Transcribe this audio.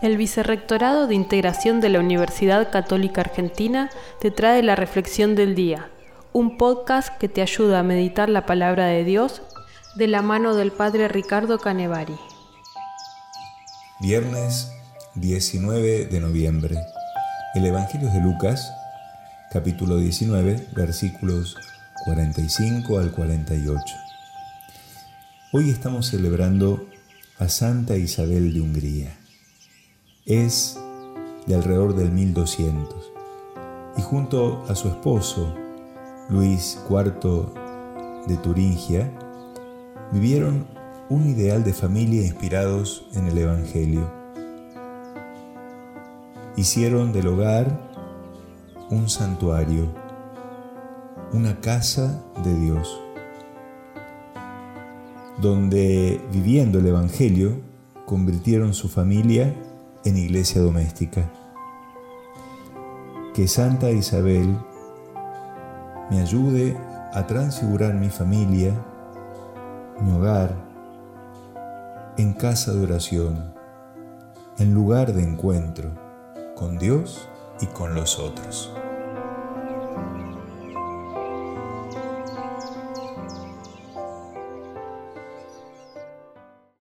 El Vicerrectorado de Integración de la Universidad Católica Argentina te trae la Reflexión del Día, un podcast que te ayuda a meditar la palabra de Dios de la mano del Padre Ricardo Canevari. Viernes 19 de noviembre. El Evangelio de Lucas, capítulo 19, versículos 45 al 48. Hoy estamos celebrando a Santa Isabel de Hungría es de alrededor del 1200 y junto a su esposo, Luis IV de Turingia, vivieron un ideal de familia inspirados en el Evangelio. Hicieron del hogar un santuario, una casa de Dios, donde viviendo el Evangelio convirtieron su familia en iglesia doméstica. Que Santa Isabel me ayude a transfigurar mi familia, mi hogar, en casa de oración, en lugar de encuentro con Dios y con los otros.